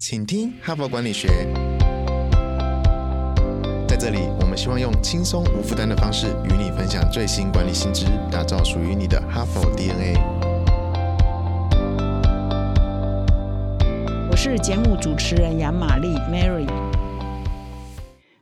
请听哈佛管理学。在这里，我们希望用轻松无负担的方式与你分享最新管理新知，打造属于你的哈佛 DNA。我是节目主持人杨玛丽 Mary。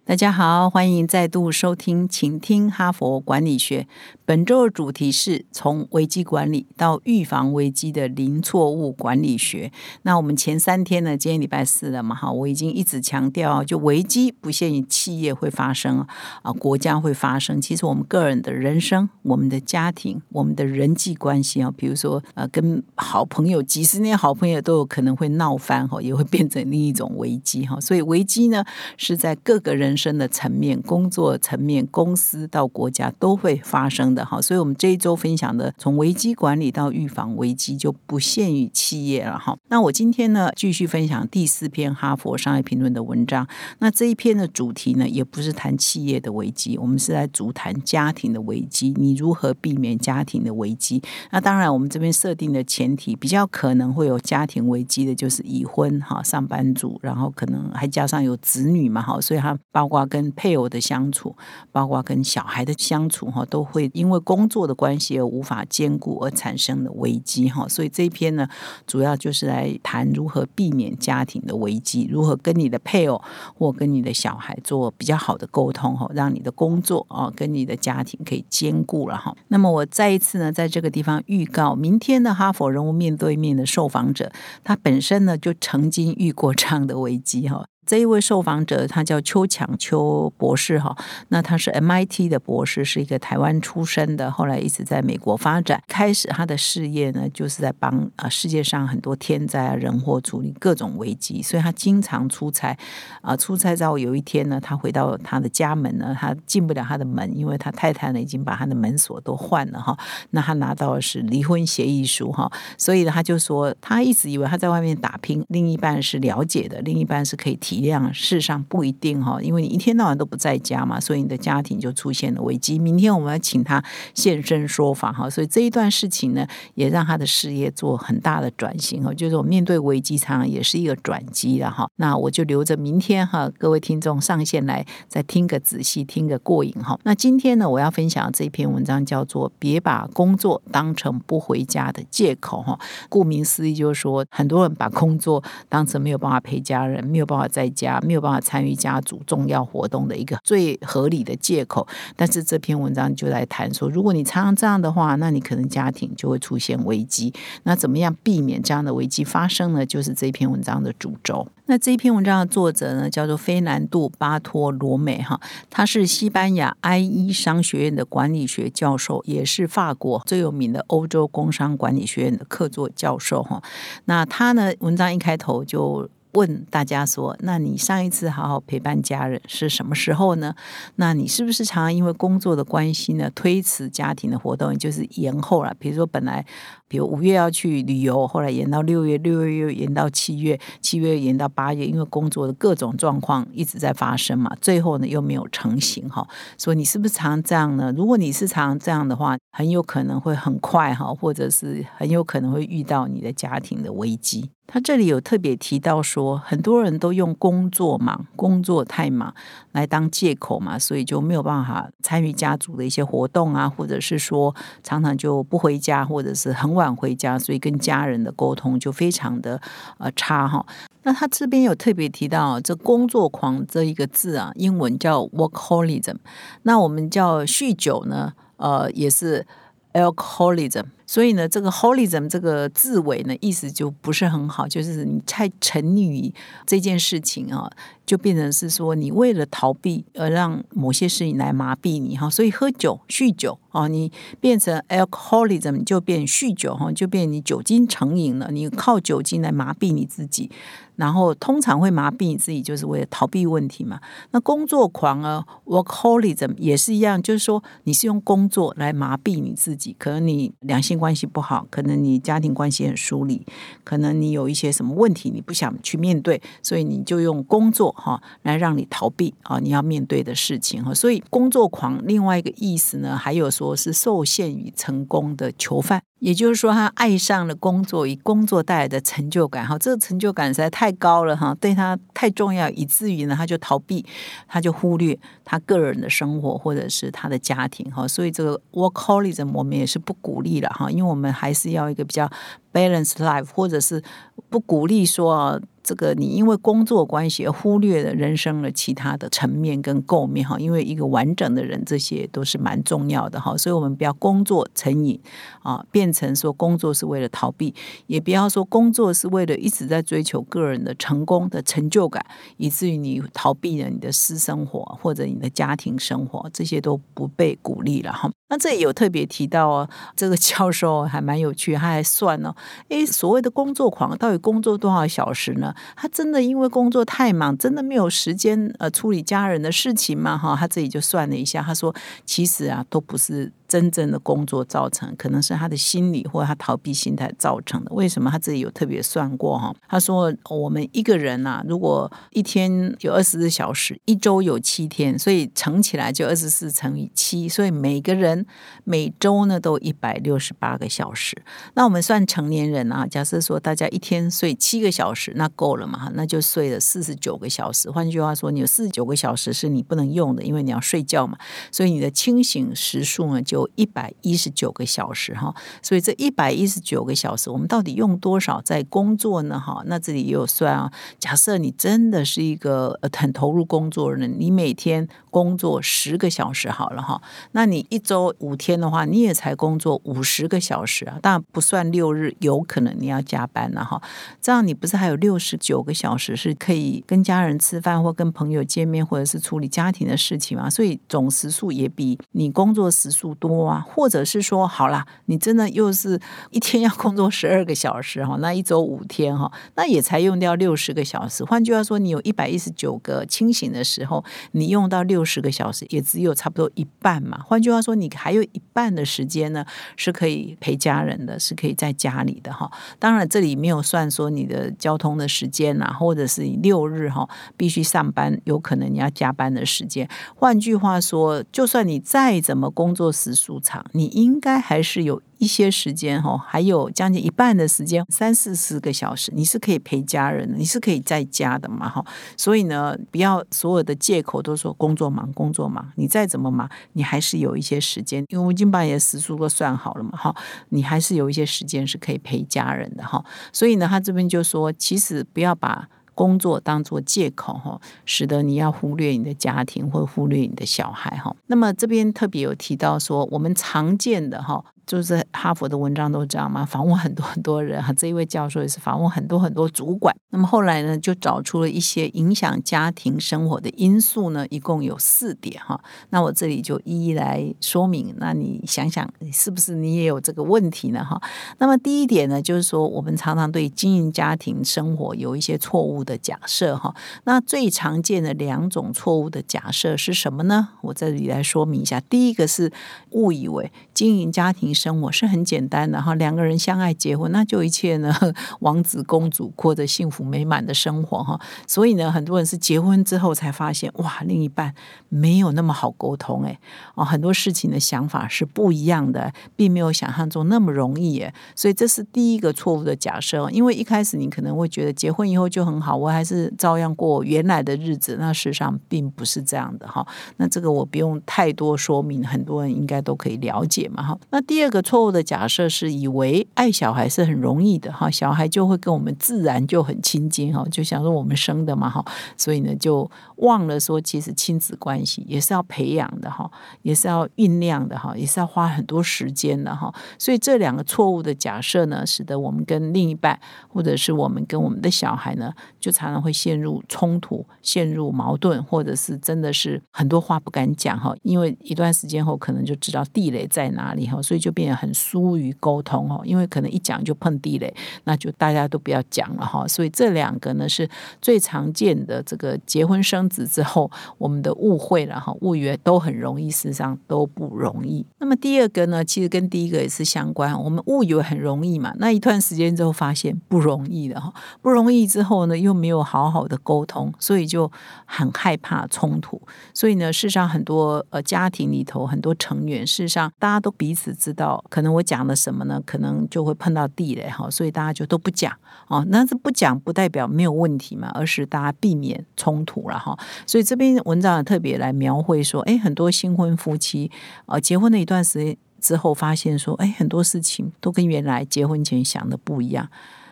大家好，欢迎再度收听，请听哈佛管理学。本周的主题是从危机管理到预防危机的零错误管理学。那我们前三天呢，今天礼拜四了嘛，哈，我已经一直强调，就危机不限于企业会发生啊，国家会发生。其实我们个人的人生、我们的家庭、我们的人际关系啊，比如说呃，跟好朋友几十年好朋友都有可能会闹翻哈，也会变成另一种危机哈。所以危机呢，是在各个人。生的层面、工作层面、公司到国家都会发生的哈，所以我们这一周分享的从危机管理到预防危机就不限于企业了哈。那我今天呢继续分享第四篇哈佛商业评论的文章。那这一篇的主题呢也不是谈企业的危机，我们是在主谈家庭的危机。你如何避免家庭的危机？那当然，我们这边设定的前提比较可能会有家庭危机的，就是已婚哈上班族，然后可能还加上有子女嘛哈，所以他。包括跟配偶的相处，包括跟小孩的相处，哈，都会因因为工作的关系而无法兼顾而产生的危机，哈。所以这一篇呢，主要就是来谈如何避免家庭的危机，如何跟你的配偶或跟你的小孩做比较好的沟通，哈，让你的工作啊跟你的家庭可以兼顾了，哈。那么我再一次呢，在这个地方预告，明天的哈佛人物面对面的受访者，他本身呢就曾经遇过这样的危机，哈。这一位受访者，他叫邱强邱博士哈，那他是 MIT 的博士，是一个台湾出生的，后来一直在美国发展。开始他的事业呢，就是在帮啊世界上很多天灾啊人祸处理各种危机，所以他经常出差啊出差之后有一天呢，他回到他的家门呢，他进不了他的门，因为他太太呢已经把他的门锁都换了哈。那他拿到的是离婚协议书哈，所以呢他就说，他一直以为他在外面打拼，另一半是了解的，另一半是可以提。体谅，事实上不一定哈，因为你一天到晚都不在家嘛，所以你的家庭就出现了危机。明天我们要请他现身说法哈，所以这一段事情呢，也让他的事业做很大的转型哈，就是我面对危机常也是一个转机了哈。那我就留着明天哈，各位听众上线来再听个仔细，听个过瘾哈。那今天呢，我要分享这篇文章叫做“别把工作当成不回家的借口”哈。顾名思义，就是说很多人把工作当成没有办法陪家人，没有办法在家没有办法参与家族重要活动的一个最合理的借口，但是这篇文章就来谈说，如果你常常这样的话，那你可能家庭就会出现危机。那怎么样避免这样的危机发生呢？就是这篇文章的主轴。那这篇文章的作者呢，叫做菲南杜巴托罗美哈，他是西班牙 I 一商学院的管理学教授，也是法国最有名的欧洲工商管理学院的客座教授哈。那他呢，文章一开头就。问大家说，那你上一次好好陪伴家人是什么时候呢？那你是不是常常因为工作的关系呢，推迟家庭的活动，就是延后了？比如说本来。比如五月要去旅游，后来延到六月，六月又延到七月，七月延到八月，因为工作的各种状况一直在发生嘛，最后呢又没有成型哈。所以你是不是常这样呢？如果你是常这样的话，很有可能会很快哈，或者是很有可能会遇到你的家庭的危机。他这里有特别提到说，很多人都用工作忙、工作太忙来当借口嘛，所以就没有办法参与家族的一些活动啊，或者是说常常就不回家，或者是很。晚回家，所以跟家人的沟通就非常的呃差哈。那他这边有特别提到这“工作狂”这一个字啊，英文叫 workholism。那我们叫酗酒呢，呃，也是 alcoholism。所以呢，这个 holism 这个字尾呢，意思就不是很好，就是你太沉溺于这件事情啊。就变成是说，你为了逃避而让某些事情来麻痹你哈，所以喝酒、酗酒啊，你变成 alcoholism 就变酗酒哈，就变你酒精成瘾了。你靠酒精来麻痹你自己，然后通常会麻痹你自己，就是为了逃避问题嘛。那工作狂啊，workholism 也是一样，就是说你是用工作来麻痹你自己。可能你两关系不好，可能你家庭关系很疏离，可能你有一些什么问题你不想去面对，所以你就用工作。哈，来让你逃避啊，你要面对的事情哈。所以工作狂另外一个意思呢，还有说是受限于成功的囚犯。也就是说，他爱上了工作，以工作带来的成就感，哈，这个成就感实在太高了，哈，对他太重要，以至于呢，他就逃避，他就忽略他个人的生活或者是他的家庭，哈，所以这个 workholism 我们也是不鼓励了，哈，因为我们还是要一个比较 balanced life，或者是不鼓励说。这个你因为工作关系而忽略了人生的其他的层面跟构面哈，因为一个完整的人这些都是蛮重要的哈，所以我们不要工作成瘾啊，变成说工作是为了逃避，也不要说工作是为了一直在追求个人的成功的成就感，以至于你逃避了你的私生活或者你的家庭生活，这些都不被鼓励了哈。那这里有特别提到哦，这个教授还蛮有趣，他还算哦，诶，所谓的工作狂到底工作多少小时呢？他真的因为工作太忙，真的没有时间呃处理家人的事情吗？哈，他自己就算了一下，他说其实啊都不是。真正的工作造成，可能是他的心理或者他逃避心态造成的。为什么他自己有特别算过哈？他说我们一个人呐，如果一天有二十四小时，一周有七天，所以乘起来就二十四乘以七，所以每个人每周呢都一百六十八个小时。那我们算成年人啊，假设说大家一天睡七个小时，那够了嘛？那就睡了四十九个小时。换句话说，你有四十九个小时是你不能用的，因为你要睡觉嘛。所以你的清醒时数呢就。有一百一十九个小时哈，所以这一百一十九个小时，我们到底用多少在工作呢？哈，那这里也有算啊。假设你真的是一个很投入工作的人，你每天工作十个小时好了哈，那你一周五天的话，你也才工作五十个小时啊，当然不算六日，有可能你要加班了哈。这样你不是还有六十九个小时是可以跟家人吃饭或跟朋友见面，或者是处理家庭的事情吗？所以总时数也比你工作时数多。多啊，或者是说，好啦，你真的又是一天要工作十二个小时哈，那一周五天哈，那也才用掉六十个小时。换句话说，你有一百一十九个清醒的时候，你用到六十个小时，也只有差不多一半嘛。换句话说，你还有一半的时间呢，是可以陪家人的，是可以在家里的哈。当然，这里没有算说你的交通的时间呐，或者是你六日哈必须上班，有可能你要加班的时间。换句话说，就算你再怎么工作时，舒畅，你应该还是有一些时间哈，还有将近一半的时间，三四十个小时，你是可以陪家人的，你是可以在家的嘛哈。所以呢，不要所有的借口都说工作忙，工作忙，你再怎么忙，你还是有一些时间，因为我已经把你的时数都算好了嘛哈，你还是有一些时间是可以陪家人的哈。所以呢，他这边就说，其实不要把。工作当做借口哈，使得你要忽略你的家庭或忽略你的小孩哈。那么这边特别有提到说，我们常见的哈。就是哈佛的文章都这样嘛，访问很多很多人哈，这一位教授也是访问很多很多主管。那么后来呢，就找出了一些影响家庭生活的因素呢，一共有四点哈。那我这里就一一来说明。那你想想，是不是你也有这个问题呢？哈。那么第一点呢，就是说我们常常对经营家庭生活有一些错误的假设哈。那最常见的两种错误的假设是什么呢？我这里来说明一下。第一个是误以为经营家庭。生活是很简单的哈，两个人相爱结婚，那就一切呢，王子公主过着幸福美满的生活哈。所以呢，很多人是结婚之后才发现，哇，另一半没有那么好沟通哎，哦，很多事情的想法是不一样的，并没有想象中那么容易哎。所以这是第一个错误的假设，因为一开始你可能会觉得结婚以后就很好，我还是照样过原来的日子，那事实上并不是这样的哈。那这个我不用太多说明，很多人应该都可以了解嘛哈。那第二。这个错误的假设是以为爱小孩是很容易的哈，小孩就会跟我们自然就很亲近哈，就想说我们生的嘛哈，所以呢就忘了说其实亲子关系也是要培养的哈，也是要酝酿的哈，也是要花很多时间的哈。所以这两个错误的假设呢，使得我们跟另一半或者是我们跟我们的小孩呢，就常常会陷入冲突、陷入矛盾，或者是真的是很多话不敢讲哈，因为一段时间后可能就知道地雷在哪里哈，所以就。变得很疏于沟通哦，因为可能一讲就碰地雷，那就大家都不要讲了哈。所以这两个呢是最常见的这个结婚生子之后我们的误会了哈，误以为都很容易，事实上都不容易。那么第二个呢，其实跟第一个也是相关，我们误以为很容易嘛，那一段时间之后发现不容易的哈，不容易之后呢又没有好好的沟通，所以就很害怕冲突。所以呢，事实上很多呃家庭里头很多成员，事实上大家都彼此知道。可能我讲了什么呢？可能就会碰到地雷哈，所以大家就都不讲哦。那这不讲不代表没有问题嘛，而是大家避免冲突了哈。所以这篇文章也特别来描绘说，哎，很多新婚夫妻啊，结婚了一段时间之后，发现说，哎，很多事情都跟原来结婚前想的不一样。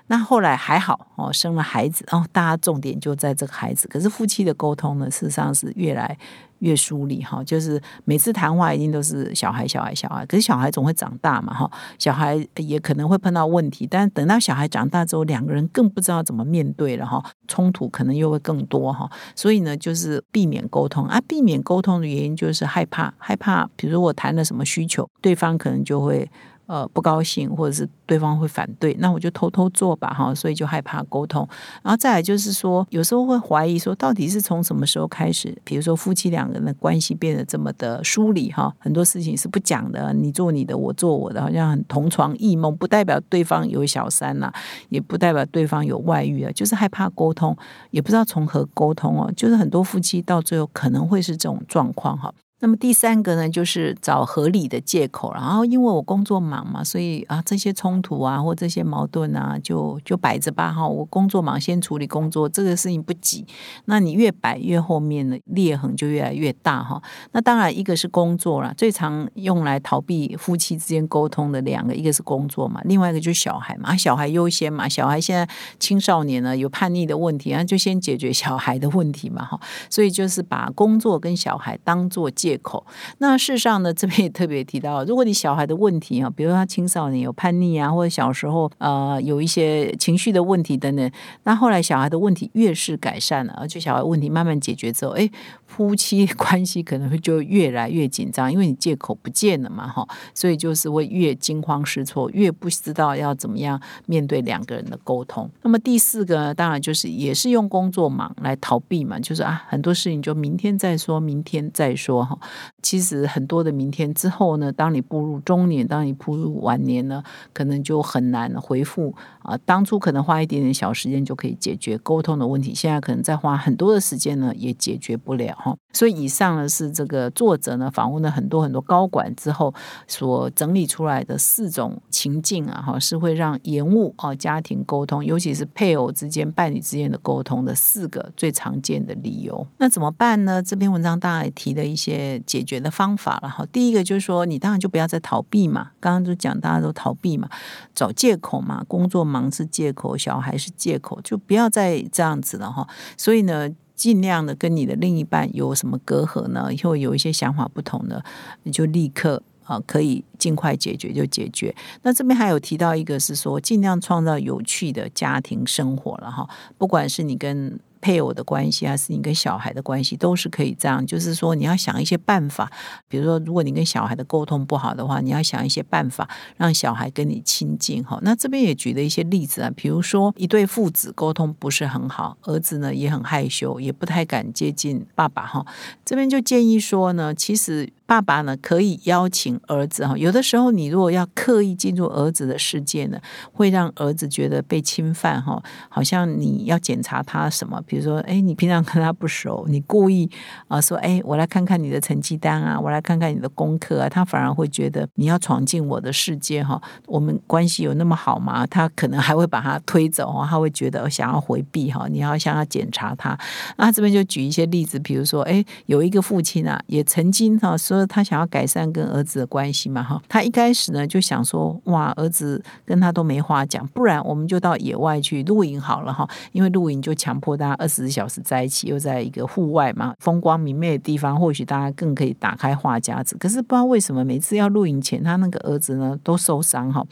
那后来还好哦，生了孩子哦，大家重点就在这个孩子。可是夫妻的沟通呢，事实上是越来越疏离哈。就是每次谈话一定都是小孩、小孩、小孩。可是小孩总会长大嘛哈，小孩也可能会碰到问题。但等到小孩长大之后，两个人更不知道怎么面对了哈，冲突可能又会更多哈。所以呢，就是避免沟通啊。避免沟通的原因就是害怕，害怕。比如我谈了什么需求，对方可能就会。呃，不高兴，或者是对方会反对，那我就偷偷做吧，哈，所以就害怕沟通。然后再来就是说，有时候会怀疑说，到底是从什么时候开始，比如说夫妻两个人的关系变得这么的疏离，哈，很多事情是不讲的，你做你的，我做我的，好像很同床异梦，不代表对方有小三呐，也不代表对方有外遇啊，就是害怕沟通，也不知道从何沟通哦，就是很多夫妻到最后可能会是这种状况，哈。那么第三个呢，就是找合理的借口。然后因为我工作忙嘛，所以啊这些冲突啊或这些矛盾啊，就就摆着吧哈。我工作忙，先处理工作，这个事情不急。那你越摆越后面呢，裂痕就越来越大哈。那当然一个是工作了，最常用来逃避夫妻之间沟通的两个，一个是工作嘛，另外一个就是小孩嘛。小孩优先嘛，小孩现在青少年呢有叛逆的问题，那就先解决小孩的问题嘛哈。所以就是把工作跟小孩当做借。口。那事实上呢，这边也特别提到，如果你小孩的问题啊，比如他青少年有叛逆啊，或者小时候呃有一些情绪的问题等等，那后来小孩的问题越是改善了，而且小孩问题慢慢解决之后，哎。夫妻关系可能会就越来越紧张，因为你借口不见了嘛，哈，所以就是会越惊慌失措，越不知道要怎么样面对两个人的沟通。那么第四个，当然就是也是用工作忙来逃避嘛，就是啊，很多事情就明天再说，明天再说哈。其实很多的明天之后呢，当你步入中年，当你步入晚年呢，可能就很难回复啊。当初可能花一点点小时间就可以解决沟通的问题，现在可能再花很多的时间呢，也解决不了。所以以上呢是这个作者呢访问了很多很多高管之后所整理出来的四种情境啊，哈，是会让延误啊家庭沟通，尤其是配偶之间、伴侣之间的沟通的四个最常见的理由。那怎么办呢？这篇文章当然也提了一些解决的方法了。哈，第一个就是说，你当然就不要再逃避嘛。刚刚就讲大家都逃避嘛，找借口嘛，工作忙是借口，小孩是借口，就不要再这样子了哈。所以呢。尽量的跟你的另一半有什么隔阂呢？以后有一些想法不同的，你就立刻啊，可以尽快解决就解决。那这边还有提到一个是说，尽量创造有趣的家庭生活了哈，不管是你跟。配偶的关系，还是你跟小孩的关系，都是可以这样。就是说，你要想一些办法，比如说，如果你跟小孩的沟通不好的话，你要想一些办法让小孩跟你亲近。哈，那这边也举了一些例子啊，比如说一对父子沟通不是很好，儿子呢也很害羞，也不太敢接近爸爸。哈，这边就建议说呢，其实。爸爸呢，可以邀请儿子哈。有的时候，你如果要刻意进入儿子的世界呢，会让儿子觉得被侵犯哈。好像你要检查他什么，比如说，哎，你平常跟他不熟，你故意啊说，哎，我来看看你的成绩单啊，我来看看你的功课啊，他反而会觉得你要闯进我的世界哈。我们关系有那么好吗？他可能还会把他推走哦，他会觉得想要回避哈。你要向他检查他。那这边就举一些例子，比如说，哎，有一个父亲啊，也曾经哈说。说他想要改善跟儿子的关系嘛？哈，他一开始呢就想说，哇，儿子跟他都没话讲，不然我们就到野外去露营好了哈。因为露营就强迫大家二十四小时在一起，又在一个户外嘛，风光明媚的地方，或许大家更可以打开话匣子。可是不知道为什么，每次要露营前，他那个儿子呢都受伤哈，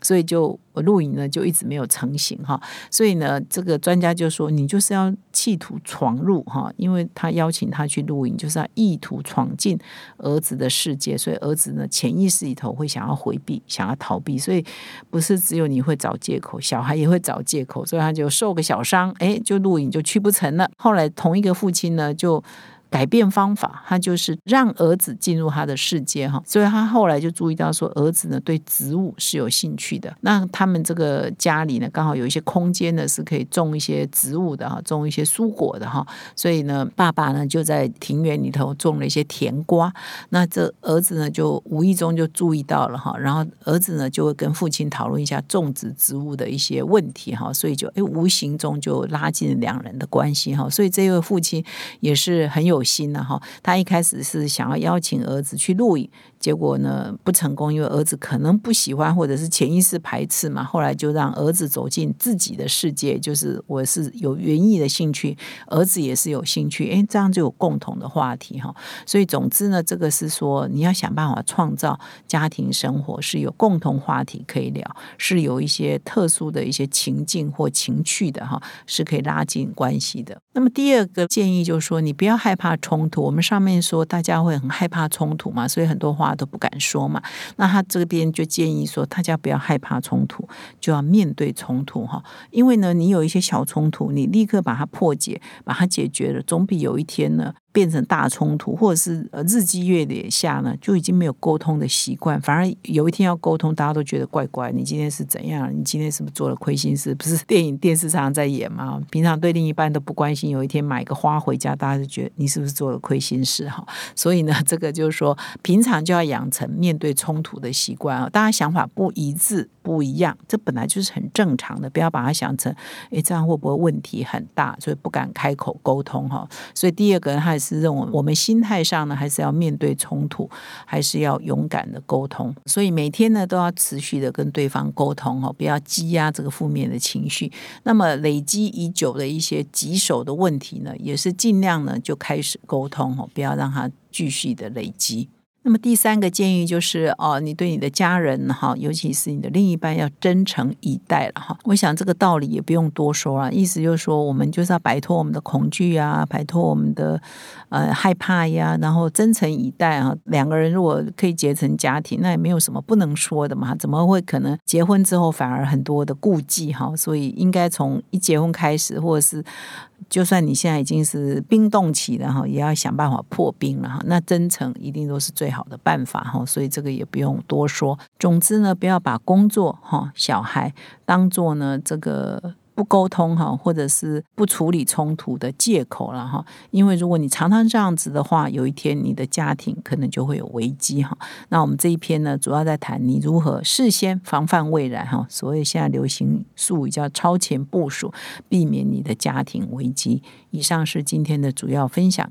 所以就。露营呢就一直没有成型哈，所以呢，这个专家就说你就是要企图闯入哈，因为他邀请他去露营，就是要意图闯进儿子的世界，所以儿子呢潜意识里头会想要回避，想要逃避，所以不是只有你会找借口，小孩也会找借口，所以他就受个小伤，哎，就露营就去不成了。后来同一个父亲呢就。改变方法，他就是让儿子进入他的世界哈。所以他后来就注意到说，儿子呢对植物是有兴趣的。那他们这个家里呢，刚好有一些空间呢，是可以种一些植物的哈，种一些蔬果的哈。所以呢，爸爸呢就在庭园里头种了一些甜瓜。那这儿子呢就无意中就注意到了哈，然后儿子呢就会跟父亲讨论一下种植植物的一些问题哈，所以就哎无形中就拉近两人的关系哈。所以这位父亲也是很有有心了哈，他一开始是想要邀请儿子去录影。结果呢不成功，因为儿子可能不喜欢，或者是潜意识排斥嘛。后来就让儿子走进自己的世界，就是我是有园艺的兴趣，儿子也是有兴趣，诶，这样就有共同的话题哈。所以总之呢，这个是说你要想办法创造家庭生活是有共同话题可以聊，是有一些特殊的一些情境或情趣的哈，是可以拉近关系的。那么第二个建议就是说，你不要害怕怕冲突。我们上面说大家会很害怕冲突嘛，所以很多话。都不敢说嘛，那他这边就建议说，大家不要害怕冲突，就要面对冲突哈。因为呢，你有一些小冲突，你立刻把它破解，把它解决了，总比有一天呢。变成大冲突，或者是呃日积月累下呢，就已经没有沟通的习惯，反而有一天要沟通，大家都觉得怪怪。你今天是怎样？你今天是不是做了亏心事？不是电影电视常常在演吗？平常对另一半都不关心，有一天买个花回家，大家就觉得你是不是做了亏心事？哈，所以呢，这个就是说，平常就要养成面对冲突的习惯啊。大家想法不一致。不一样，这本来就是很正常的，不要把它想成，诶，这样会不会问题很大，所以不敢开口沟通哈。所以第二个，他也是是认为我们心态上呢，还是要面对冲突，还是要勇敢的沟通。所以每天呢，都要持续的跟对方沟通哦，不要积压这个负面的情绪。那么累积已久的一些棘手的问题呢，也是尽量呢就开始沟通哦，不要让它继续的累积。那么第三个建议就是哦，你对你的家人哈，尤其是你的另一半要真诚以待了哈。我想这个道理也不用多说了，意思就是说，我们就是要摆脱我们的恐惧啊，摆脱我们的呃害怕呀，然后真诚以待啊。两个人如果可以结成家庭，那也没有什么不能说的嘛。怎么会可能结婚之后反而很多的顾忌哈？所以应该从一结婚开始，或者是。就算你现在已经是冰冻期了哈，也要想办法破冰了哈。那真诚一定都是最好的办法哈，所以这个也不用多说。总之呢，不要把工作哈、小孩当做呢这个。不沟通哈，或者是不处理冲突的借口了哈。因为如果你常常这样子的话，有一天你的家庭可能就会有危机哈。那我们这一篇呢，主要在谈你如何事先防范未然哈。所以现在流行术语叫超前部署，避免你的家庭危机。以上是今天的主要分享。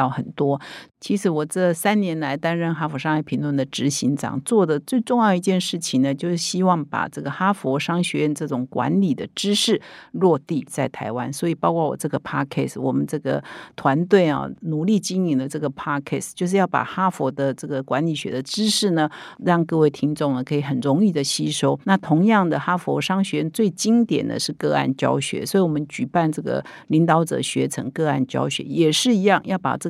到很。多，其实我这三年来担任哈佛商业评论的执行长，做的最重要一件事情呢，就是希望把这个哈佛商学院这种管理的知识落地在台湾。所以，包括我这个 podcast，我们这个团队啊，努力经营的这个 podcast，就是要把哈佛的这个管理学的知识呢，让各位听众呢可以很容易的吸收。那同样的，哈佛商学院最经典的是个案教学，所以我们举办这个领导者学成个案教学，也是一样，要把这